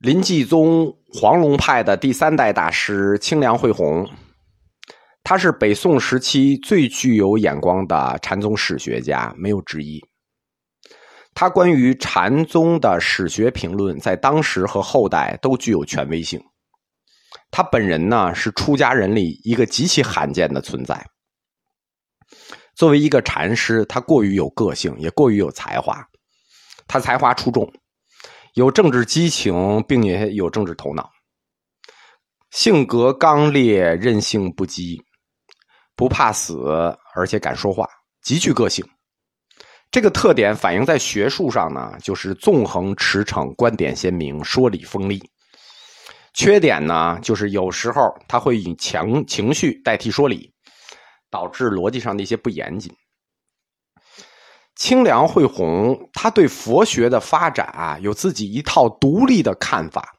林济宗黄龙派的第三代大师清凉慧宏，他是北宋时期最具有眼光的禅宗史学家，没有之一。他关于禅宗的史学评论，在当时和后代都具有权威性。他本人呢，是出家人里一个极其罕见的存在。作为一个禅师，他过于有个性，也过于有才华。他才华出众，有政治激情，并且有政治头脑。性格刚烈，任性不羁，不怕死，而且敢说话，极具个性。这个特点反映在学术上呢，就是纵横驰骋，观点鲜明，说理锋利。缺点呢，就是有时候他会以强情绪代替说理，导致逻辑上的一些不严谨。清凉慧宏，他对佛学的发展啊，有自己一套独立的看法。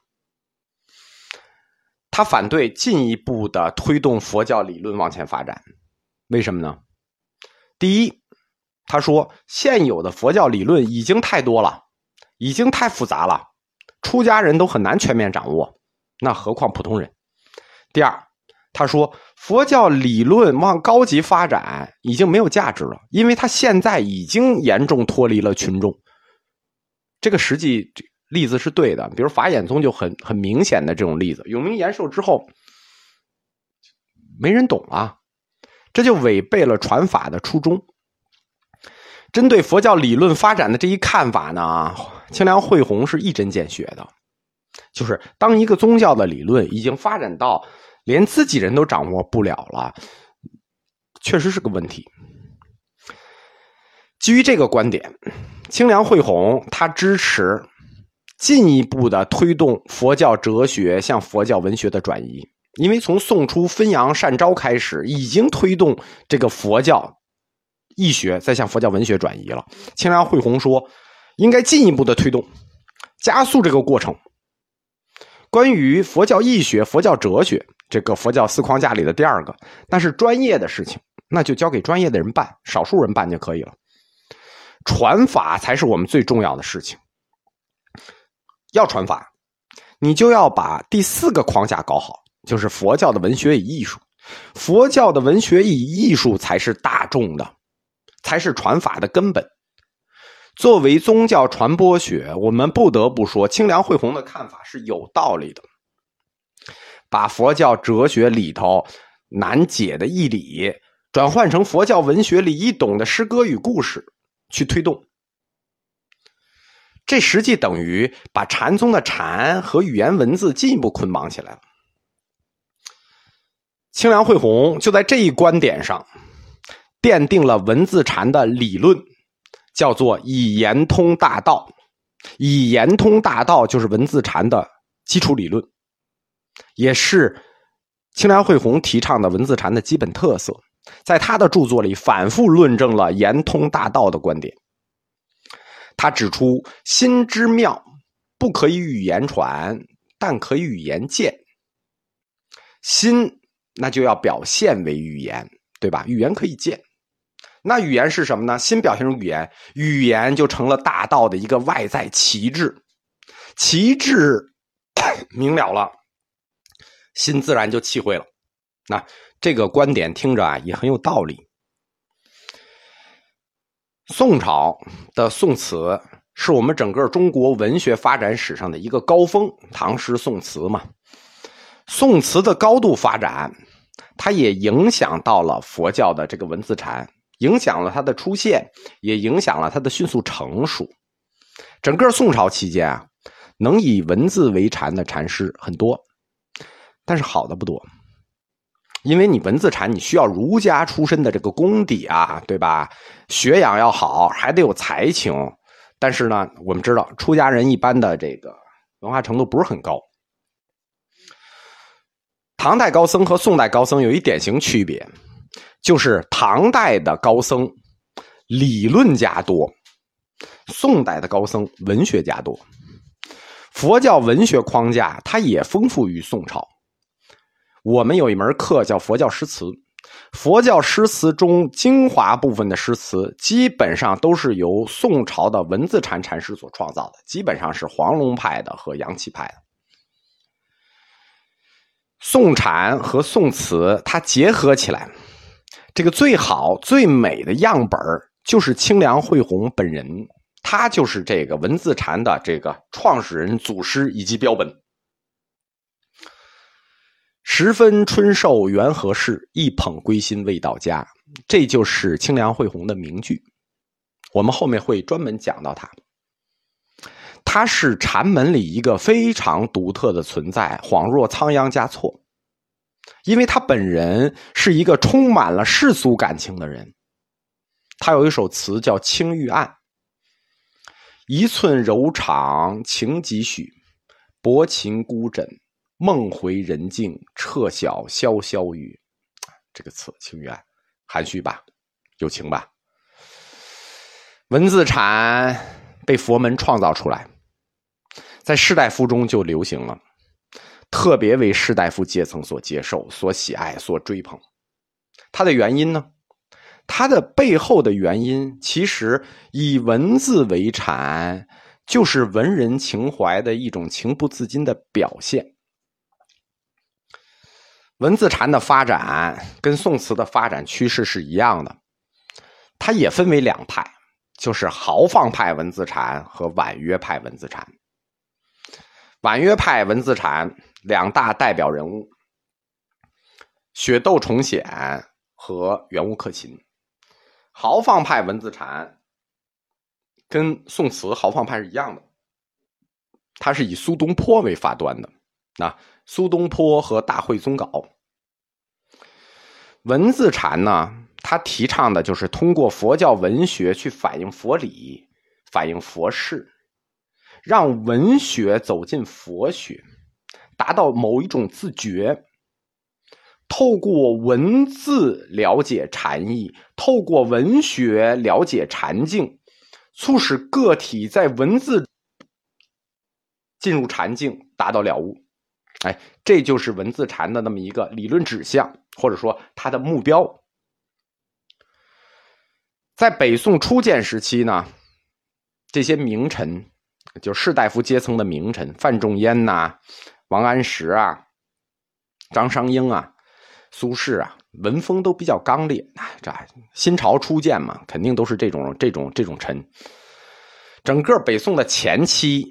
他反对进一步的推动佛教理论往前发展，为什么呢？第一。他说：“现有的佛教理论已经太多了，已经太复杂了，出家人都很难全面掌握，那何况普通人？”第二，他说：“佛教理论往高级发展已经没有价值了，因为他现在已经严重脱离了群众。”这个实际例子是对的，比如法眼宗就很很明显的这种例子，永明延寿之后，没人懂啊，这就违背了传法的初衷。针对佛教理论发展的这一看法呢，清凉慧红是一针见血的，就是当一个宗教的理论已经发展到连自己人都掌握不了了，确实是个问题。基于这个观点，清凉慧宏他支持进一步的推动佛教哲学向佛教文学的转移，因为从宋初汾阳善昭开始，已经推动这个佛教。易学在向佛教文学转移了。清凉慧宏说，应该进一步的推动，加速这个过程。关于佛教易学、佛教哲学这个佛教四框架里的第二个，那是专业的事情，那就交给专业的人办，少数人办就可以了。传法才是我们最重要的事情。要传法，你就要把第四个框架搞好，就是佛教的文学与艺术。佛教的文学与艺术才是大众的。才是传法的根本。作为宗教传播学，我们不得不说，清凉慧红的看法是有道理的。把佛教哲学里头难解的义理，转换成佛教文学里易懂的诗歌与故事，去推动，这实际等于把禅宗的禅和语言文字进一步捆绑起来了。清凉慧红就在这一观点上。奠定了文字禅的理论，叫做以言通大道。以言通大道就是文字禅的基础理论，也是清凉慧宏提倡的文字禅的基本特色。在他的著作里，反复论证了言通大道的观点。他指出，心之妙不可以语言传，但可以语言见。心那就要表现为语言，对吧？语言可以见。那语言是什么呢？心表现成语言，语言就成了大道的一个外在旗帜，旗帜 明了了，心自然就气会了。那这个观点听着啊也很有道理。宋朝的宋词是我们整个中国文学发展史上的一个高峰，唐诗宋词嘛。宋词的高度发展，它也影响到了佛教的这个文字禅。影响了它的出现，也影响了它的迅速成熟。整个宋朝期间啊，能以文字为禅的禅师很多，但是好的不多。因为你文字禅，你需要儒家出身的这个功底啊，对吧？学养要好，还得有才情。但是呢，我们知道出家人一般的这个文化程度不是很高。唐代高僧和宋代高僧有一典型区别。就是唐代的高僧理论家多，宋代的高僧文学家多。佛教文学框架它也丰富于宋朝。我们有一门课叫佛教诗词，佛教诗词中精华部分的诗词，基本上都是由宋朝的文字禅禅师所创造的，基本上是黄龙派的和杨岐派的。宋禅和宋词它结合起来，这个最好最美的样本就是清凉惠红本人，他就是这个文字禅的这个创始人、祖师以及标本。十分春寿缘何事，一捧归心未到家。这就是清凉惠红的名句。我们后面会专门讲到它。它是禅门里一个非常独特的存在，恍若仓央嘉措。因为他本人是一个充满了世俗感情的人。他有一首词叫《青玉案》：“一寸柔肠情几许，薄情孤枕。”梦回人静，彻晓潇潇雨。这个词情缘，含蓄吧，有情吧。文字禅被佛门创造出来，在士大夫中就流行了，特别为士大夫阶层所接受、所喜爱、所追捧。它的原因呢？它的背后的原因，其实以文字为禅，就是文人情怀的一种情不自禁的表现。文字禅的发展跟宋词的发展趋势是一样的，它也分为两派，就是豪放派文字禅和婉约派文字禅。婉约派文字禅两大代表人物：雪窦重显和元悟克勤。豪放派文字禅跟宋词豪放派是一样的，它是以苏东坡为发端的。那苏东坡和大会宗稿，文字禅呢？他提倡的就是通过佛教文学去反映佛理、反映佛事，让文学走进佛学，达到某一种自觉。透过文字了解禅意，透过文学了解禅境，促使个体在文字进入禅境，达到了悟。哎，这就是文字禅的那么一个理论指向，或者说它的目标。在北宋初建时期呢，这些名臣，就士大夫阶层的名臣，范仲淹呐、王安石啊、张商英啊、苏轼啊，文风都比较刚烈。这新朝初建嘛，肯定都是这种这种这种臣。整个北宋的前期。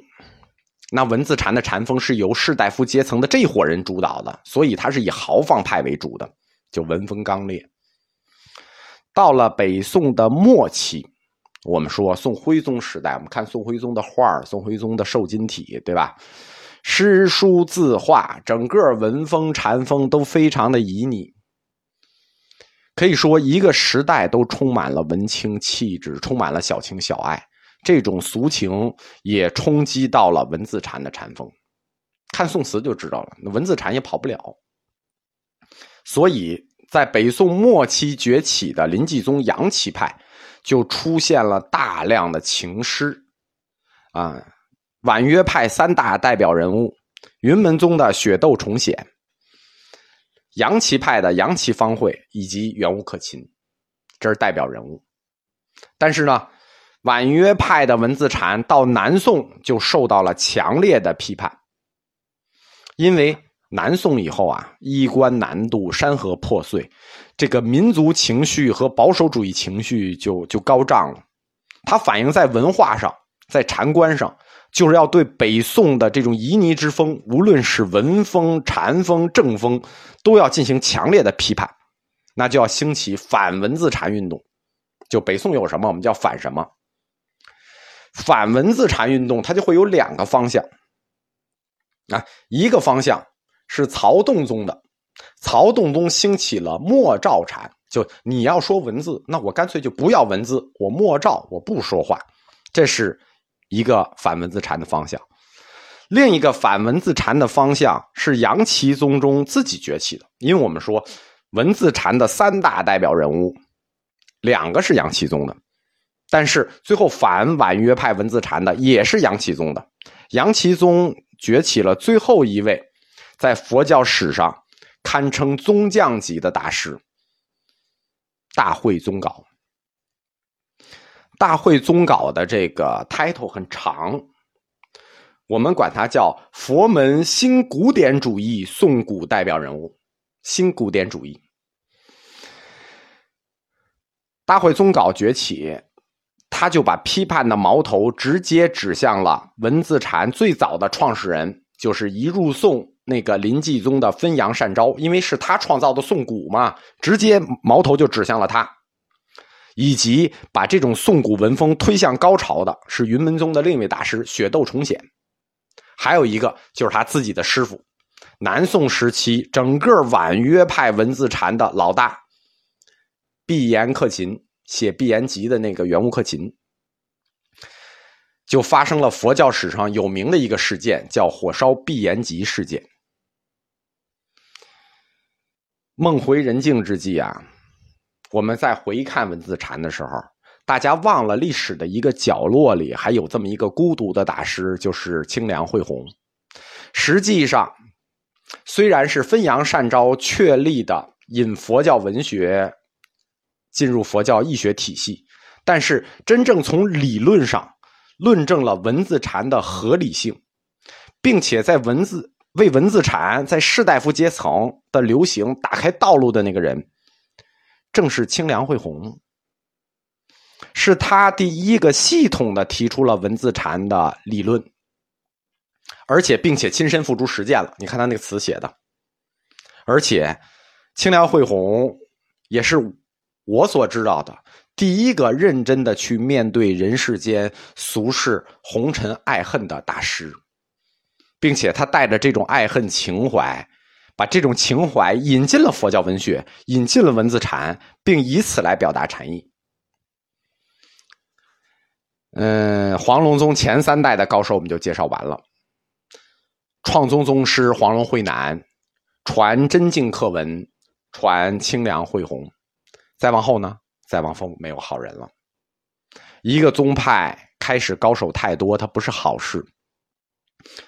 那文字禅的禅风是由士大夫阶层的这伙人主导的，所以他是以豪放派为主的，就文风刚烈。到了北宋的末期，我们说宋徽宗时代，我们看宋徽宗的画宋徽宗的瘦金体，对吧？诗书字画，整个文风禅风都非常的旖旎，可以说一个时代都充满了文青气质，充满了小情小爱。这种俗情也冲击到了文字禅的禅风，看宋词就知道了。那文字禅也跑不了，所以在北宋末期崛起的临济宗杨岐派，就出现了大量的情诗。啊，婉约派三大代表人物：云门宗的雪窦重显，杨岐派的杨岐方会以及元悟克勤，这是代表人物。但是呢？婉约派的文字禅到南宋就受到了强烈的批判，因为南宋以后啊，衣冠南渡，山河破碎，这个民族情绪和保守主义情绪就就高涨了。它反映在文化上，在禅观上，就是要对北宋的这种旖旎之风，无论是文风、禅风、正风，都要进行强烈的批判，那就要兴起反文字禅运动。就北宋有什么，我们叫反什么。反文字禅运动，它就会有两个方向。啊，一个方向是曹洞宗的，曹洞宗兴起了默照禅，就你要说文字，那我干脆就不要文字，我默照，我不说话，这是一个反文字禅的方向。另一个反文字禅的方向是杨岐宗中自己崛起的，因为我们说文字禅的三大代表人物，两个是杨岐宗的。但是最后反婉约派文字禅的也是杨启宗的，杨启宗崛起了最后一位，在佛教史上堪称宗匠级的大师——大会宗稿。大会宗稿的这个 title 很长，我们管他叫佛门新古典主义宋古代表人物。新古典主义，大会宗稿崛起，他就把批判的矛头直接指向了文字禅最早的创始人，就是一入宋那个临济宗的汾阳善昭，因为是他创造的宋古嘛，直接矛头就指向了他。以及把这种宋古文风推向高潮的是云门宗的另一位大师雪窦重显，还有一个就是他自己的师傅，南宋时期整个婉约派文字禅的老大，毕颜克勤写《毕颜集》的那个圆悟克勤，就发生了佛教史上有名的一个事件，叫火烧毕颜集事件。梦回人境之际啊。我们在回看文字禅的时候，大家忘了历史的一个角落里还有这么一个孤独的大师，就是清凉慧宏。实际上，虽然是汾阳善昭确立的引佛教文学进入佛教义学体系，但是真正从理论上论证了文字禅的合理性，并且在文字为文字禅在士大夫阶层的流行打开道路的那个人。正是清凉慧红，是他第一个系统的提出了文字禅的理论，而且并且亲身付诸实践了。你看他那个词写的，而且清凉慧红也是我所知道的第一个认真的去面对人世间俗世红尘爱恨的大师，并且他带着这种爱恨情怀。把这种情怀引进了佛教文学，引进了文字禅，并以此来表达禅意。嗯，黄龙宗前三代的高手我们就介绍完了。创宗宗师黄龙慧南，传真净课文，传清凉慧宏。再往后呢？再往后没有好人了。一个宗派开始高手太多，它不是好事。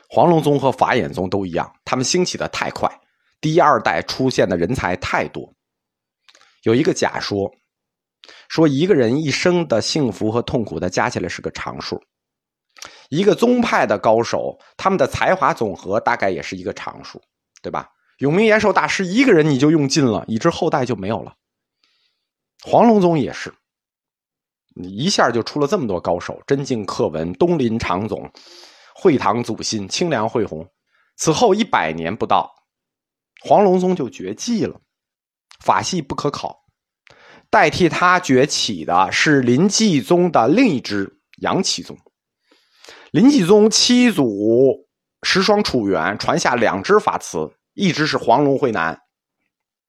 黄龙宗和法眼宗都一样，他们兴起的太快。第二代出现的人才太多，有一个假说，说一个人一生的幸福和痛苦的加起来是个常数。一个宗派的高手，他们的才华总和大概也是一个常数，对吧？永明延寿大师一个人你就用尽了，以致后代就没有了。黄龙宗也是，一下就出了这么多高手：真净克文、东林长总、会堂祖心、清凉慧宏。此后一百年不到。黄龙宗就绝迹了，法系不可考，代替他崛起的是临济宗的另一支杨岐宗。临济宗七祖十双楚元传下两支法词，一支是黄龙慧南，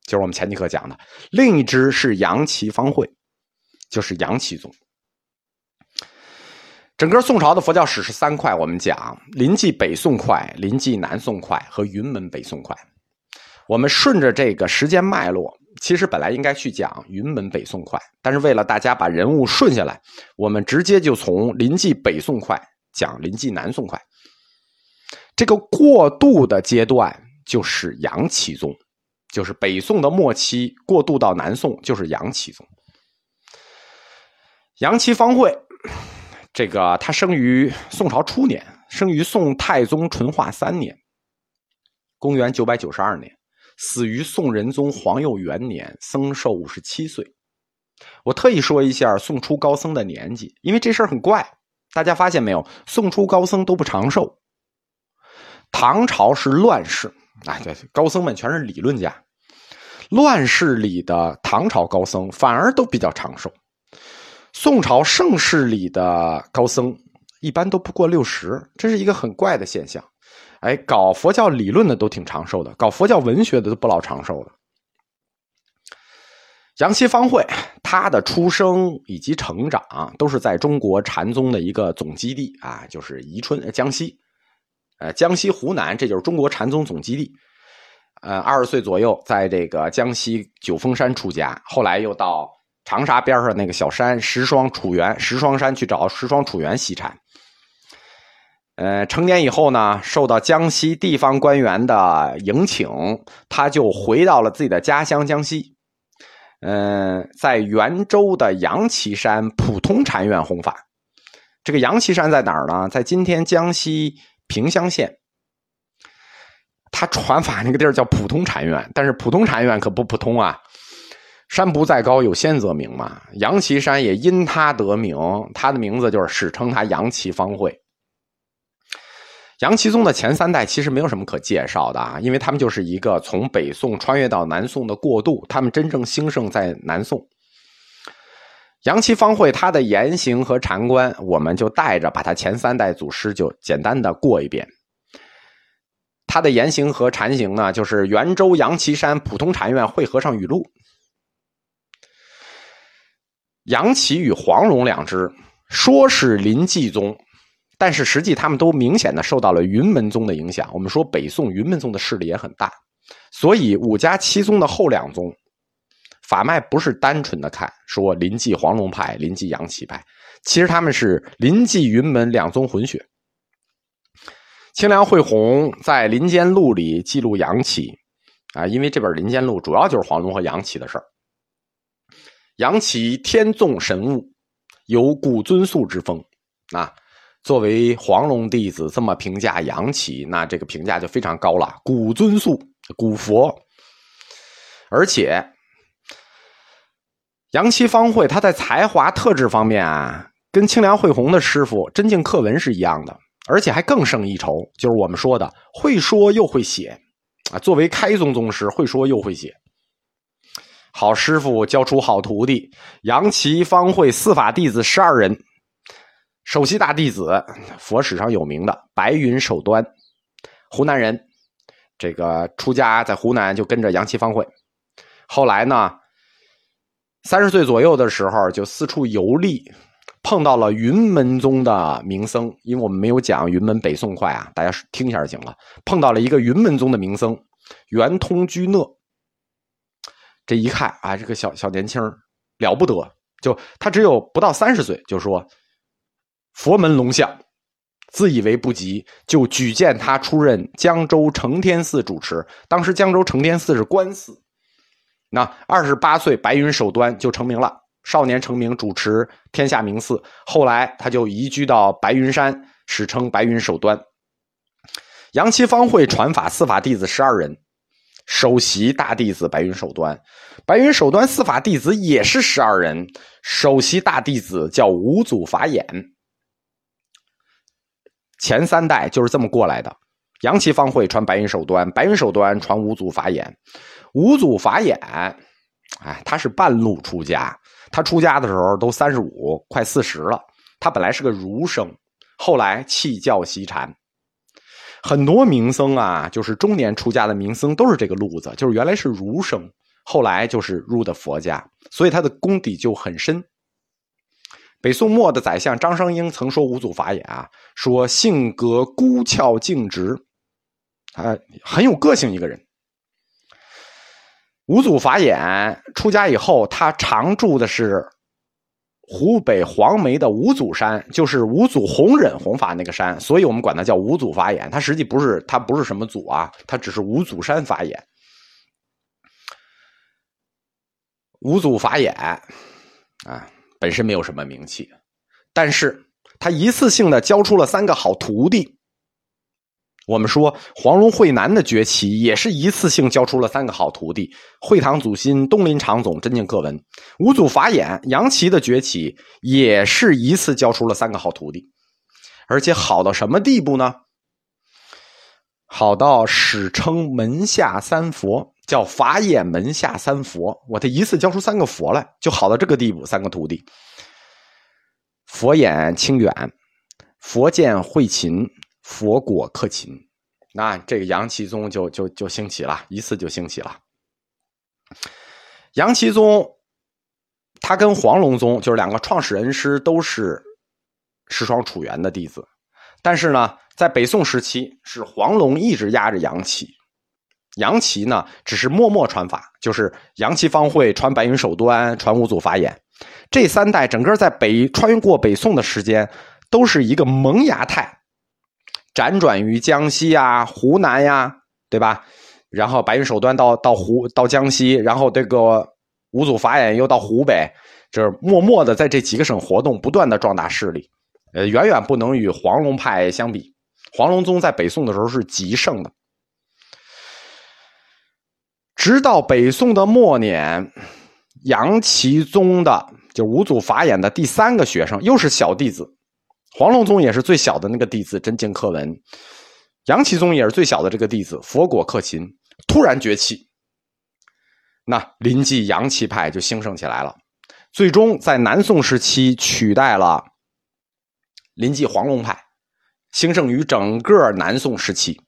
就是我们前几课讲的；另一支是杨岐方会，就是杨岐宗。整个宋朝的佛教史是三块，我们讲临济北宋块、临济南宋块和云门北宋块。我们顺着这个时间脉络，其实本来应该去讲云门北宋快，但是为了大家把人物顺下来，我们直接就从临济北宋快讲临济南宋快。这个过渡的阶段就是杨启宗，就是北宋的末期过渡到南宋就是杨启宗。杨岐方会，这个他生于宋朝初年，生于宋太宗淳化三年，公元九百九十二年。死于宋仁宗皇佑元年，僧寿五十七岁。我特意说一下宋初高僧的年纪，因为这事儿很怪。大家发现没有？宋初高僧都不长寿。唐朝是乱世，哎，对，高僧们全是理论家。乱世里的唐朝高僧反而都比较长寿。宋朝盛世里的高僧一般都不过六十，这是一个很怪的现象。哎，搞佛教理论的都挺长寿的，搞佛教文学的都不老长寿的。杨岐方会，他的出生以及成长都是在中国禅宗的一个总基地啊，就是宜春江西，呃，江西湖南，这就是中国禅宗总基地。呃，二十岁左右，在这个江西九峰山出家，后来又到长沙边上那个小山石双楚原石双山去找石双楚原习禅。呃，成年以后呢，受到江西地方官员的迎请，他就回到了自己的家乡江西。嗯，在袁州的杨岐山普通禅院弘法。这个杨岐山在哪儿呢？在今天江西萍乡县。他传法那个地儿叫普通禅院，但是普通禅院可不普通啊。山不在高，有仙则名嘛。杨岐山也因他得名，他的名字就是史称他杨岐方会。杨岐宗的前三代其实没有什么可介绍的啊，因为他们就是一个从北宋穿越到南宋的过渡，他们真正兴盛在南宋。杨岐方会他的言行和禅观，我们就带着把他前三代祖师就简单的过一遍。他的言行和禅行呢，就是元州杨岐山普通禅院会和尚语录。杨岐与黄龙两支说是临济宗，但是实际他们都明显的受到了云门宗的影响。我们说北宋云门宗的势力也很大，所以五家七宗的后两宗法脉不是单纯的看说临济黄龙派、临济杨岐派，其实他们是临济云门两宗混血。清凉慧宏在《林间录》里记录杨岐啊，因为这本《林间录》主要就是黄龙和杨岐的事儿。杨岐天纵神物，有古尊宿之风啊。作为黄龙弟子，这么评价杨岐，那这个评价就非常高了。古尊宿，古佛，而且杨岐方会他在才华特质方面啊，跟清凉慧红的师傅真境克文是一样的，而且还更胜一筹，就是我们说的会说又会写啊。作为开宗宗师，会说又会写。好师傅教出好徒弟，杨岐方会四法弟子十二人，首席大弟子佛史上有名的白云守端，湖南人，这个出家在湖南就跟着杨岐方会，后来呢，三十岁左右的时候就四处游历，碰到了云门宗的名僧，因为我们没有讲云门北宋快啊，大家听一下就行了。碰到了一个云门宗的名僧圆通居讷。这一看啊，这个小小年轻了不得，就他只有不到三十岁，就说佛门龙象，自以为不及，就举荐他出任江州承天寺主持。当时江州承天寺是官寺，那二十八岁白云守端就成名了，少年成名，主持天下名寺。后来他就移居到白云山，史称白云守端。杨岐方会传法四法弟子十二人。首席大弟子白云守端，白云守端四法弟子也是十二人。首席大弟子叫五祖法眼，前三代就是这么过来的。杨岐方会传白云守端，白云守端传五祖法眼。五祖法眼，哎，他是半路出家。他出家的时候都三十五，快四十了。他本来是个儒生，后来弃教习禅。很多名僧啊，就是中年出家的名僧，都是这个路子，就是原来是儒生，后来就是入的佛家，所以他的功底就很深。北宋末的宰相张商英曾说五祖法眼啊，说性格孤峭静直，啊，很有个性一个人。五祖法眼出家以后，他常住的是。湖北黄梅的五祖山，就是五祖弘忍弘法那个山，所以我们管它叫五祖法眼。它实际不是，它不是什么祖啊，它只是五祖山法眼。五祖法眼啊，本身没有什么名气，但是他一次性的教出了三个好徒弟。我们说黄龙慧南的崛起也是一次性教出了三个好徒弟：会堂祖心、东林常总、真境克文。五祖法眼、杨岐的崛起也是一次教出了三个好徒弟，而且好到什么地步呢？好到史称门下三佛，叫法眼门下三佛。我这一次教出三个佛来，就好到这个地步。三个徒弟：佛眼清远，佛见慧勤。佛果克勤，那这个杨岐宗就就就兴起了，一次就兴起了。杨岐宗，他跟黄龙宗就是两个创始人师，都是石霜楚元的弟子。但是呢，在北宋时期，是黄龙一直压着杨岐，杨岐呢只是默默传法，就是杨岐方会传白云守端，传五祖法眼。这三代整个在北穿越过北宋的时间，都是一个萌芽态。辗转于江西啊、湖南呀，对吧？然后白云守端到到湖到江西，然后这个五祖法眼又到湖北，就是默默的在这几个省活动，不断的壮大势力。呃，远远不能与黄龙派相比。黄龙宗在北宋的时候是极盛的。直到北宋的末年，杨岐宗的就五祖法眼的第三个学生，又是小弟子。黄龙宗也是最小的那个弟子，真经克文。杨岐宗也是最小的这个弟子，佛果克勤，突然崛起。那临济杨岐派就兴盛起来了，最终在南宋时期取代了临济黄龙派，兴盛于整个南宋时期。